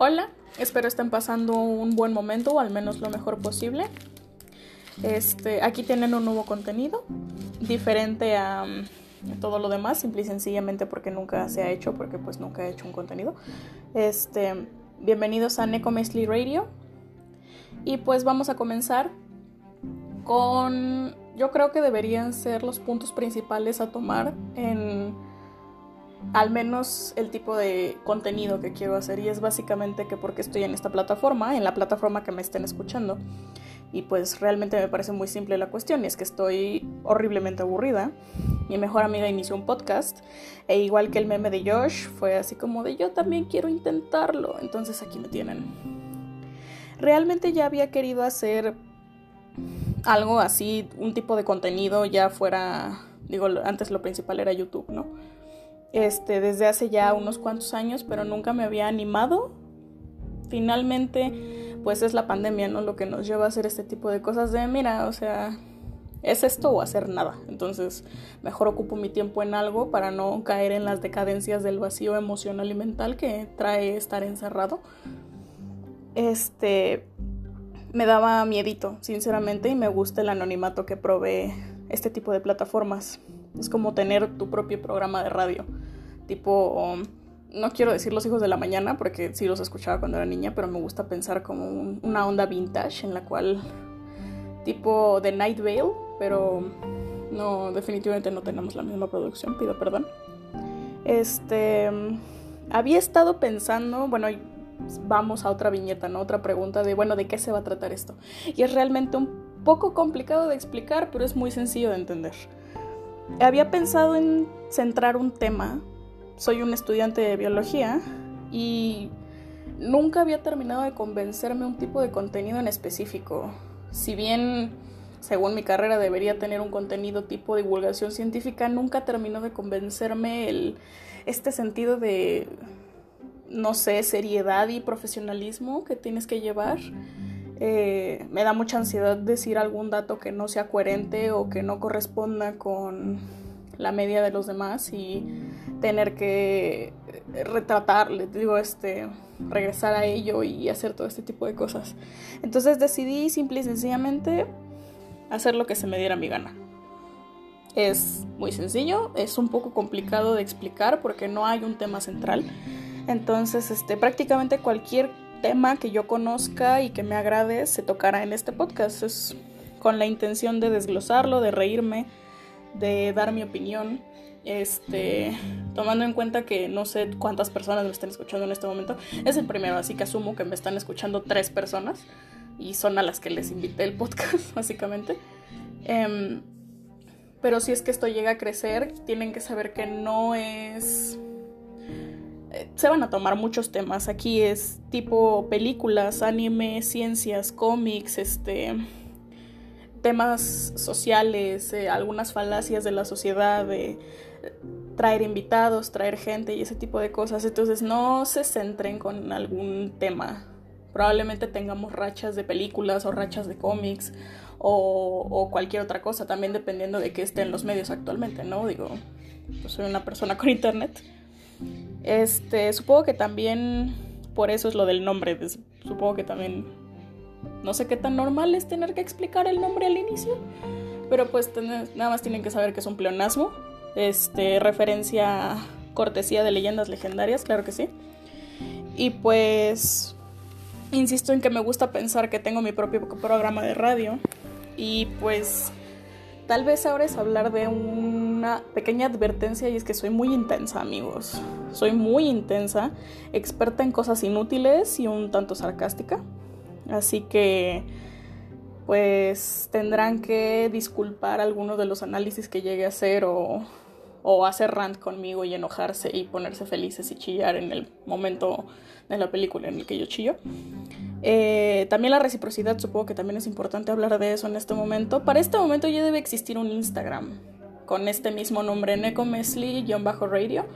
Hola, espero estén pasando un buen momento o al menos lo mejor posible. Este, aquí tienen un nuevo contenido diferente a, mm, todo lo demás, simple y sencillamente porque nunca se ha hecho, porque pues nunca he hecho un contenido. Este, bienvenidos a Neko Radio. Y pues vamos a comenzar con yo creo que deberían ser los puntos principales a tomar en al menos el tipo de contenido que quiero hacer y es básicamente que porque estoy en esta plataforma, en la plataforma que me estén escuchando. Y pues realmente me parece muy simple la cuestión, y es que estoy horriblemente aburrida. Mi mejor amiga inició un podcast, e igual que el meme de Josh, fue así como de yo también quiero intentarlo, entonces aquí me tienen. Realmente ya había querido hacer algo así, un tipo de contenido ya fuera, digo, antes lo principal era YouTube, ¿no? Este, desde hace ya unos cuantos años, pero nunca me había animado. Finalmente, pues es la pandemia, ¿no? Lo que nos lleva a hacer este tipo de cosas de, mira, o sea, es esto o hacer nada. Entonces, mejor ocupo mi tiempo en algo para no caer en las decadencias del vacío emocional y mental que trae estar encerrado. Este, me daba miedito, sinceramente, y me gusta el anonimato que provee este tipo de plataformas. Es como tener tu propio programa de radio. Tipo, no quiero decir los hijos de la mañana porque sí los escuchaba cuando era niña, pero me gusta pensar como una onda vintage en la cual, tipo The Night Vale, pero no, definitivamente no tenemos la misma producción, pido perdón. Este, había estado pensando, bueno, vamos a otra viñeta, ¿no? Otra pregunta de, bueno, ¿de qué se va a tratar esto? Y es realmente un poco complicado de explicar, pero es muy sencillo de entender había pensado en centrar un tema. Soy un estudiante de biología y nunca había terminado de convencerme un tipo de contenido en específico. Si bien, según mi carrera, debería tener un contenido tipo divulgación científica, nunca terminó de convencerme el, este sentido de, no sé, seriedad y profesionalismo que tienes que llevar. Eh, me da mucha ansiedad decir algún dato que no sea coherente o que no corresponda con la media de los demás y tener que retratar, digo, este, regresar a ello y hacer todo este tipo de cosas. Entonces decidí simple y sencillamente hacer lo que se me diera mi gana. Es muy sencillo, es un poco complicado de explicar porque no hay un tema central. Entonces, este, prácticamente cualquier tema que yo conozca y que me agrade se tocará en este podcast. Es con la intención de desglosarlo, de reírme, de dar mi opinión. Este, tomando en cuenta que no sé cuántas personas me están escuchando en este momento, es el primero, así que asumo que me están escuchando tres personas y son a las que les invité el podcast, básicamente. Em, pero si es que esto llega a crecer, tienen que saber que no es se van a tomar muchos temas. Aquí es tipo películas, anime, ciencias, cómics, este temas sociales, eh, algunas falacias de la sociedad, traer invitados, traer gente y ese tipo de cosas. Entonces no se centren con algún tema. Probablemente tengamos rachas de películas o rachas de cómics o, o cualquier otra cosa, también dependiendo de qué esté en los medios actualmente, ¿no? Digo, yo soy una persona con internet este, supongo que también por eso es lo del nombre. Supongo que también no sé qué tan normal es tener que explicar el nombre al inicio. Pero pues nada más tienen que saber que es un pleonasmo. Este, referencia cortesía de leyendas legendarias, claro que sí. Y pues insisto en que me gusta pensar que tengo mi propio programa de radio. Y pues Tal vez ahora es hablar de una pequeña advertencia y es que soy muy intensa, amigos. Soy muy intensa, experta en cosas inútiles y un tanto sarcástica. Así que pues tendrán que disculpar algunos de los análisis que llegue a hacer o, o hacer rant conmigo y enojarse y ponerse felices y chillar en el momento de la película en el que yo chillo. Eh, también la reciprocidad, supongo que también es importante hablar de eso en este momento. Para este momento ya debe existir un Instagram con este mismo nombre, Necomesli-radio,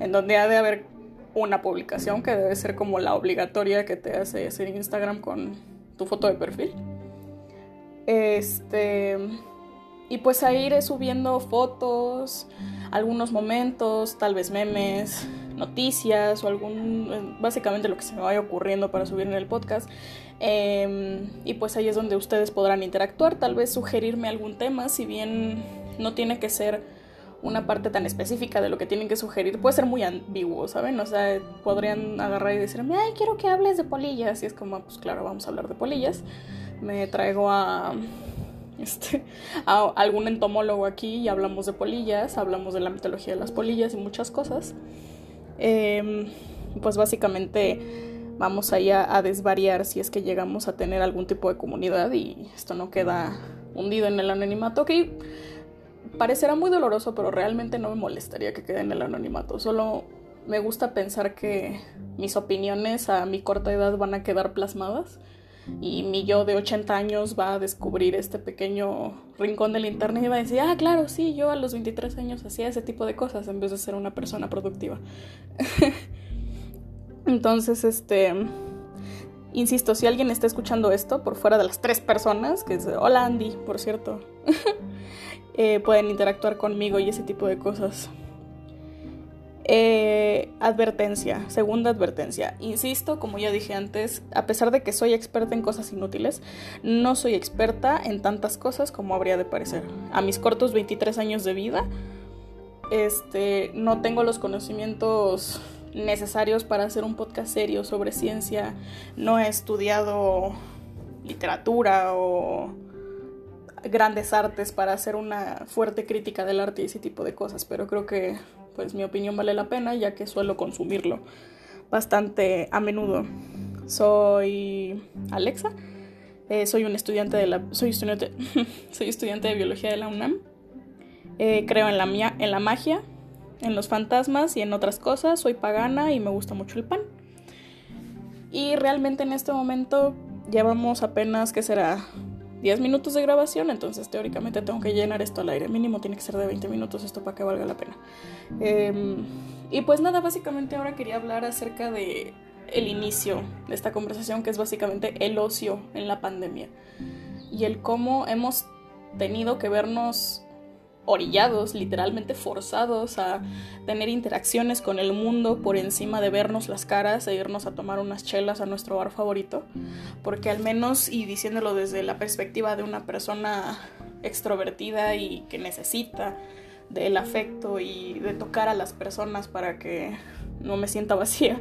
en donde ha de haber una publicación que debe ser como la obligatoria que te hace hacer Instagram con tu foto de perfil. Este. Y pues ahí iré subiendo fotos, algunos momentos, tal vez memes, noticias o algún, eh, básicamente lo que se me vaya ocurriendo para subir en el podcast. Em, y pues ahí es donde ustedes podrán interactuar, tal vez sugerirme algún tema, si bien no tiene que ser una parte tan específica de lo que tienen que sugerir, puede ser muy ambiguo, ¿saben? O sea, podrían agarrar y decirme, ay, quiero que hables de polillas. Y es como, pues claro, vamos a hablar de polillas. Me traigo a este, a algún entomólogo aquí y hablamos de polillas, hablamos de la mitología de las polillas y muchas cosas. Em, pues básicamente vamos ahí a, a, desvariar si es que llegamos a tener algún tipo de comunidad y esto no queda hundido en el anonimato, que parecerá muy doloroso, pero realmente no me molestaría que quede en el anonimato. Solo me gusta pensar que mis opiniones a mi corta edad van a quedar plasmadas y mi yo de 80 años va a descubrir este pequeño rincón del internet y va a decir, ah, claro, sí, yo a los 23 años hacía ese tipo de cosas en vez de ser una persona productiva. Entonces, este, insisto, si alguien está escuchando esto por fuera de las tres personas, que es, hola Andy, por cierto, eh, pueden interactuar conmigo y ese tipo de cosas. Eh, advertencia, segunda advertencia. Insisto, como ya dije antes, a pesar de que soy experta en cosas inútiles, no soy experta en tantas cosas como habría de parecer. A mis cortos 23 años de vida, este, no tengo los conocimientos necesarios para hacer un podcast serio sobre ciencia. No he estudiado literatura o grandes artes para hacer una fuerte crítica del arte y ese tipo de cosas, pero creo que pues mi opinión vale la pena ya que suelo consumirlo bastante a menudo. Soy Alexa, eh, soy un estudiante de la, soy estudiante, soy estudiante de biología de la UNAM. Eh, creo en la, en la magia, en los fantasmas y en otras cosas. Soy pagana y me gusta mucho el pan. Y realmente en este momento llevamos apenas, ¿qué será? 10 minutos de grabación, entonces teóricamente tengo que llenar esto al aire. Mínimo tiene que ser de 20 minutos esto para que valga la pena. Em, y pues nada, básicamente ahora quería hablar acerca de el inicio de esta conversación, que es básicamente el ocio en la pandemia. Y el cómo hemos tenido que vernos orillados, literalmente forzados a tener interacciones con el mundo por encima de vernos las caras e irnos a tomar unas chelas a nuestro bar favorito, porque al menos, y diciéndolo desde la perspectiva de una persona extrovertida y que necesita del afecto y de tocar a las personas para que no me sienta vacía,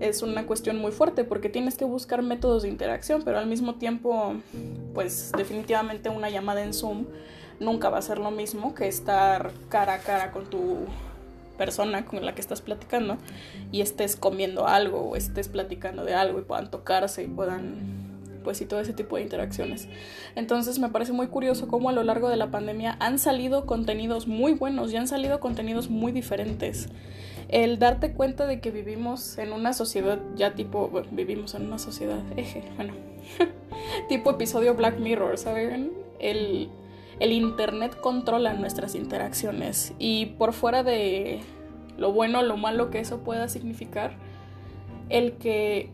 es una cuestión muy fuerte porque tienes que buscar métodos de interacción, pero al mismo tiempo, pues definitivamente una llamada en Zoom nunca va a ser lo mismo que estar cara a cara con tu persona con la que estás platicando y estés comiendo algo o estés platicando de algo y puedan tocarse y puedan pues y todo ese tipo de interacciones. Entonces me parece muy curioso cómo a lo largo de la pandemia han salido contenidos muy buenos y han salido contenidos muy diferentes. El darte cuenta de que vivimos en una sociedad ya tipo, vivimos en una sociedad eje, bueno, tipo episodio Black Mirror, ¿saben? El el Internet controla nuestras interacciones y por fuera de lo bueno o lo malo que eso pueda significar, el que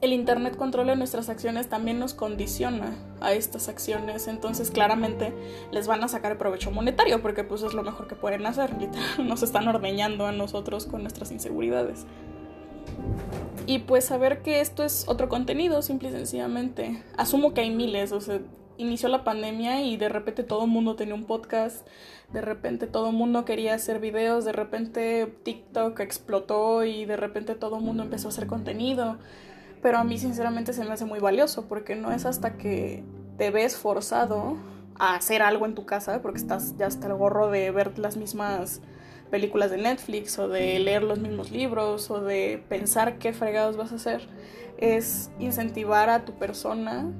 el Internet controle nuestras acciones también nos condiciona a estas acciones, entonces claramente les van a sacar provecho monetario porque pues es lo mejor que pueden hacer, nos están ordeñando a nosotros con nuestras inseguridades. Y pues saber que esto es otro contenido, simple y sencillamente. Asumo que hay miles, o sea, inició la pandemia y de repente todo el mundo tenía un podcast, de repente todo el mundo quería hacer videos, de repente TikTok explotó y de repente todo el mundo empezó a hacer contenido. Pero a mí sinceramente se me hace muy valioso porque no es hasta que te ves forzado a hacer algo en tu casa porque estás ya hasta el gorro de ver las mismas películas de Netflix o de leer los mismos libros o de pensar qué fregados vas a hacer es incentivar a tu persona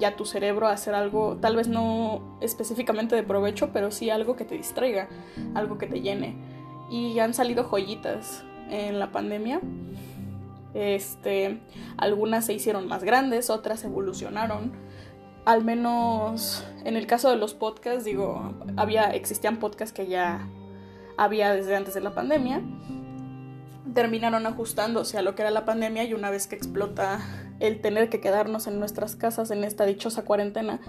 ya tu cerebro a hacer algo, tal vez no específicamente de provecho, pero sí algo que te distraiga, algo que te llene. Y han salido joyitas en la pandemia. Este, algunas se hicieron más grandes, otras evolucionaron. Al menos en el caso de los podcasts, digo, había existían podcasts que ya había desde antes de la pandemia. Terminaron ajustándose a lo que era la pandemia y una vez que explota el tener que quedarnos en nuestras casas en esta dichosa cuarentena,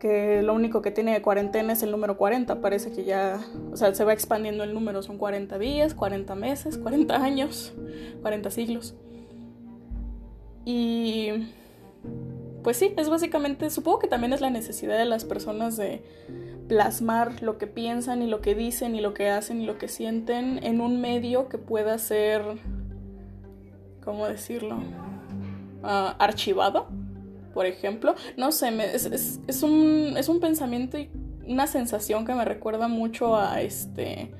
que lo único que tiene de cuarentena es el número 40. Parece que ya, o sea, se va expandiendo el número. Son 40 días, 40 meses, 40 años, 40 siglos. Y pues sí, es básicamente, supongo que también es la necesidad de las personas de plasmar lo que piensan y lo que dicen y lo que hacen y lo que sienten en un medio que pueda ser, ¿cómo decirlo? Ah, archivado por ejemplo. No sé, es, un, es un pensamiento y una sensación que me recuerda mucho a este...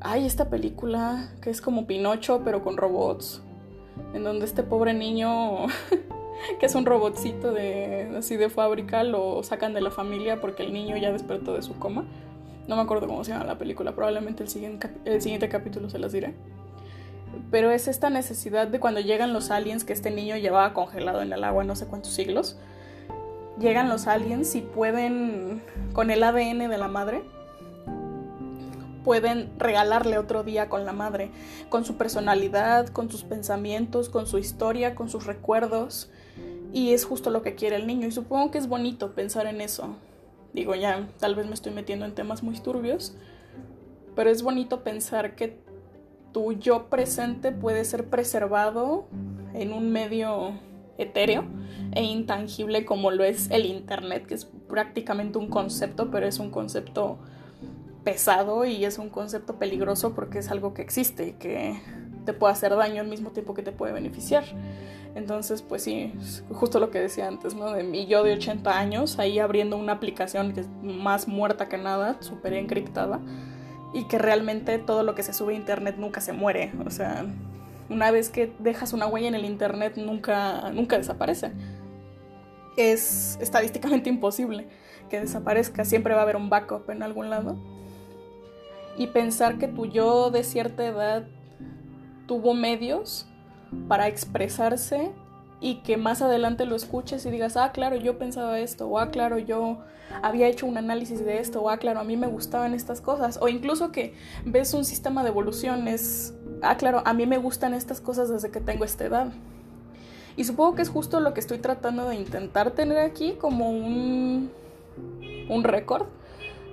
Ay, esta película que es como Pinocho, pero con robots. En donde este pobre niño, que es un robotcito de, así de fábrica, lo sacan de la familia porque el niño ya despertó de su coma. No me acuerdo cómo se llama la película, probablemente el siguiente, el siguiente capítulo se las diré pero es esta necesidad de cuando llegan los aliens que este niño llevaba congelado en el agua no sé cuántos siglos. Llegan los aliens y pueden, con el ADN de la madre, pueden regalarle otro día con la madre, con su personalidad, con sus pensamientos, con su historia, con sus recuerdos. Y es justo lo que quiere el niño. Y supongo que es bonito pensar en eso. Digo, ya, tal vez me estoy metiendo en temas muy turbios. Pero es bonito pensar que tu yo presente puede ser preservado en un medio etéreo e intangible como lo es el Internet, que es prácticamente un concepto, pero es un concepto pesado y es un concepto peligroso porque es algo que existe y que te puede hacer daño al mismo tiempo que te puede beneficiar. Entonces, pues sí, justo lo que decía antes, ¿no? De mi yo de 80 años, ahí abriendo una aplicación que es más muerta que nada, súper encriptada y que realmente todo lo que se sube a internet nunca se muere. O sea, una vez que dejas una huella en el internet nunca, nunca desaparece. Es estadísticamente imposible que desaparezca, siempre va a haber un backup en algún lado. Y pensar que tu yo de cierta edad tuvo medios para expresarse y que más adelante lo escuches y digas, ah, claro, yo pensaba esto, o ah, claro, yo había hecho un análisis de esto, o ah, claro, a mí me gustaban estas cosas, o incluso que ves un sistema de evoluciones, ah, claro, a mí me gustan estas cosas desde que tengo esta edad. Y supongo que es justo lo que estoy tratando de intentar tener aquí como un, un récord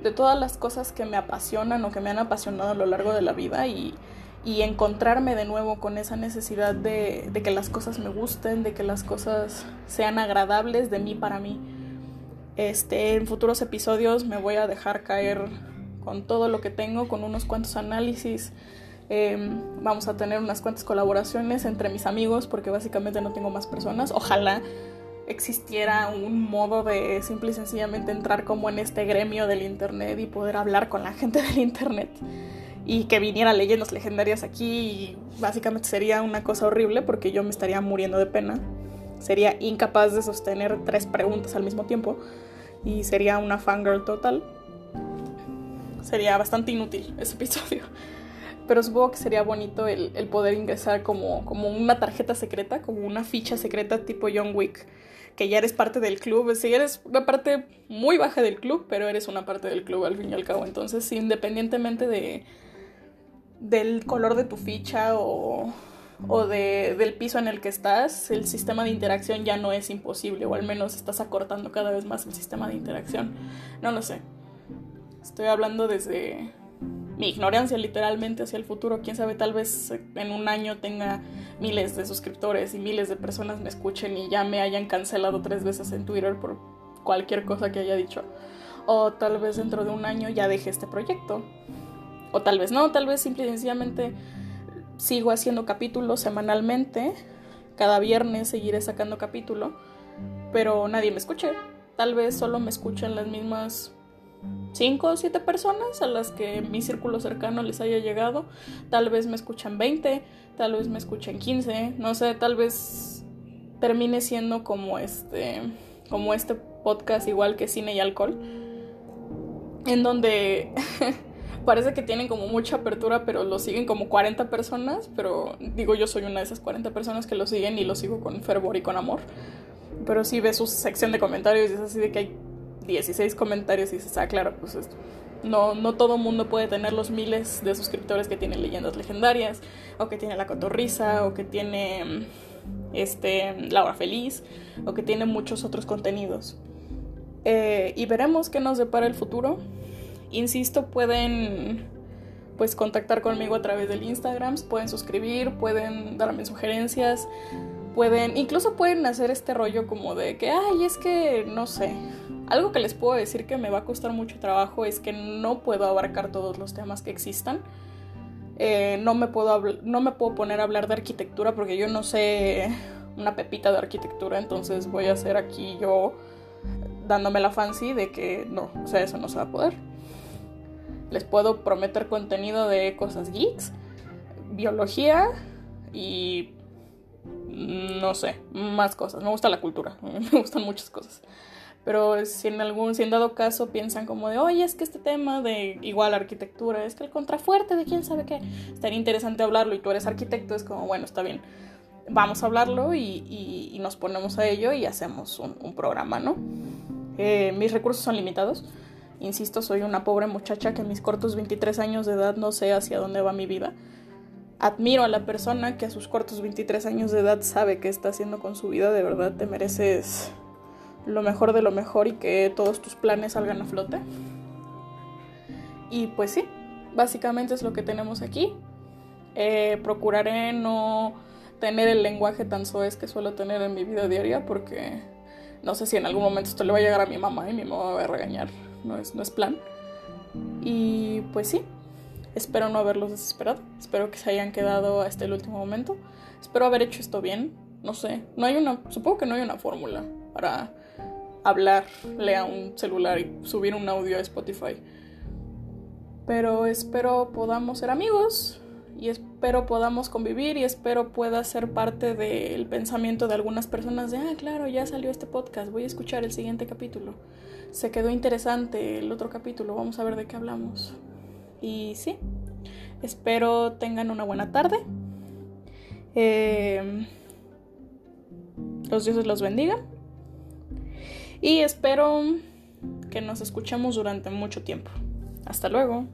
de todas las cosas que me apasionan o que me han apasionado a lo largo de la vida y y encontrarme de nuevo con esa necesidad de, que las cosas me gusten, de que las cosas sean agradables de mí para mí. Este, en futuros episodios me voy a dejar caer con todo lo que tengo, con unos cuantos análisis. Em, vamos a tener unas cuantas colaboraciones entre mis amigos porque básicamente no tengo más personas. Ojalá existiera un modo de simple y sencillamente entrar como en este gremio del internet y poder hablar con la gente del internet y que viniera leyendas legendarias aquí básicamente sería una cosa horrible porque yo me estaría muriendo de pena. Sería incapaz de sostener tres preguntas al mismo tiempo y sería una fangirl total. Sería bastante inútil ese episodio. Pero supongo que sería bonito el, poder ingresar como, como una tarjeta secreta, como una ficha secreta tipo John Wick que ya eres parte del club. Si eres una parte muy baja del club, pero eres una parte del club al fin y al cabo. Entonces, independientemente de, del color de tu ficha o, de, del piso en el que estás, el sistema de interacción ya no es imposible, o al menos estás acortando cada vez más el sistema de interacción. No lo sé. Estoy hablando desde mi ignorancia literalmente hacia el futuro. Quién sabe, tal vez en un año tenga miles de suscriptores y miles de personas me escuchen y ya me hayan cancelado tres veces en Twitter por cualquier cosa que haya dicho. O tal vez dentro de un año ya deje este proyecto. O tal vez no, tal vez simple y sencillamente sigo haciendo capítulos semanalmente. Cada viernes seguiré sacando capítulo. Pero nadie me escuche. Tal vez solo me escuchen las mismas 5 o 7 personas a las que mi círculo cercano les haya llegado. Tal vez me escuchan 20, tal vez me escuchen 15, no sé, tal vez termine siendo como este como este podcast igual que cine y alcohol en donde parece que tienen como mucha apertura, pero lo siguen como 40 personas, pero digo yo soy una de esas 40 personas que lo siguen y lo sigo con fervor y con amor. Pero si ves su sección de comentarios y es así de que hay 16 comentarios y dices, ah, claro, pues esto. No, no todo mundo puede tener los miles de suscriptores que tiene Leyendas Legendarias, o que tiene La Cotorrisa, o que tiene este, Laura Feliz, o que tiene muchos otros contenidos. Eh, y veremos qué nos depara el futuro. Insisto, pueden pues contactar conmigo a través del Instagram, pueden suscribir, pueden darme sugerencias, pueden, incluso pueden hacer este rollo como de que, ay, es que, no sé, algo que les puedo decir que me va a costar mucho trabajo es que no puedo abarcar todos los temas que existan. Eh, no, me puedo no me puedo poner a hablar de arquitectura porque yo no sé una pepita de arquitectura, entonces voy a hacer aquí yo dándome la fancy de que no, o sea, eso no se va a poder. Les puedo prometer contenido de cosas geeks, biología y no sé, más cosas. Me gusta la cultura, me gustan muchas cosas. Pero si en algún, si en dado caso piensan como de, oye, es que este tema de igual arquitectura, es que el contrafuerte de quién sabe qué, estaría interesante hablarlo y tú eres arquitecto, es como, bueno, está bien, vamos a hablarlo y, nos ponemos a ello y hacemos un, programa, ¿no? Eh, mis recursos son limitados. Insisto, soy una pobre muchacha que a mis cortos 23 años de edad no sé hacia dónde va mi vida. Admiro a la persona que a sus cortos 23 años de edad sabe qué está haciendo con su vida. De verdad te mereces lo mejor de lo mejor y que todos tus planes salgan a flote. Y pues sí, básicamente es lo que tenemos aquí. Eh, procuraré no tener el lenguaje tan soez que suelo tener en mi vida diaria porque no sé si en algún momento esto le va a llegar a mi mamá y mi mamá va a regañar. No es, no es plan. Y pues sí, espero no haberlos desesperado. Espero que se hayan quedado hasta el último momento. Espero haber hecho esto bien. No sé, no hay una, supongo que no hay una fórmula para hablarle a un celular y subir un audio a Spotify. Pero espero podamos ser amigos y espero podamos convivir y espero pueda ser parte del pensamiento de algunas personas de, ah, claro, ya salió este podcast, voy a escuchar el siguiente capítulo. Se quedó interesante el otro capítulo, vamos a ver de qué hablamos. Y sí, espero tengan una buena tarde. Eh, los dioses los bendigan. Y espero que nos escuchemos durante mucho tiempo. Hasta luego.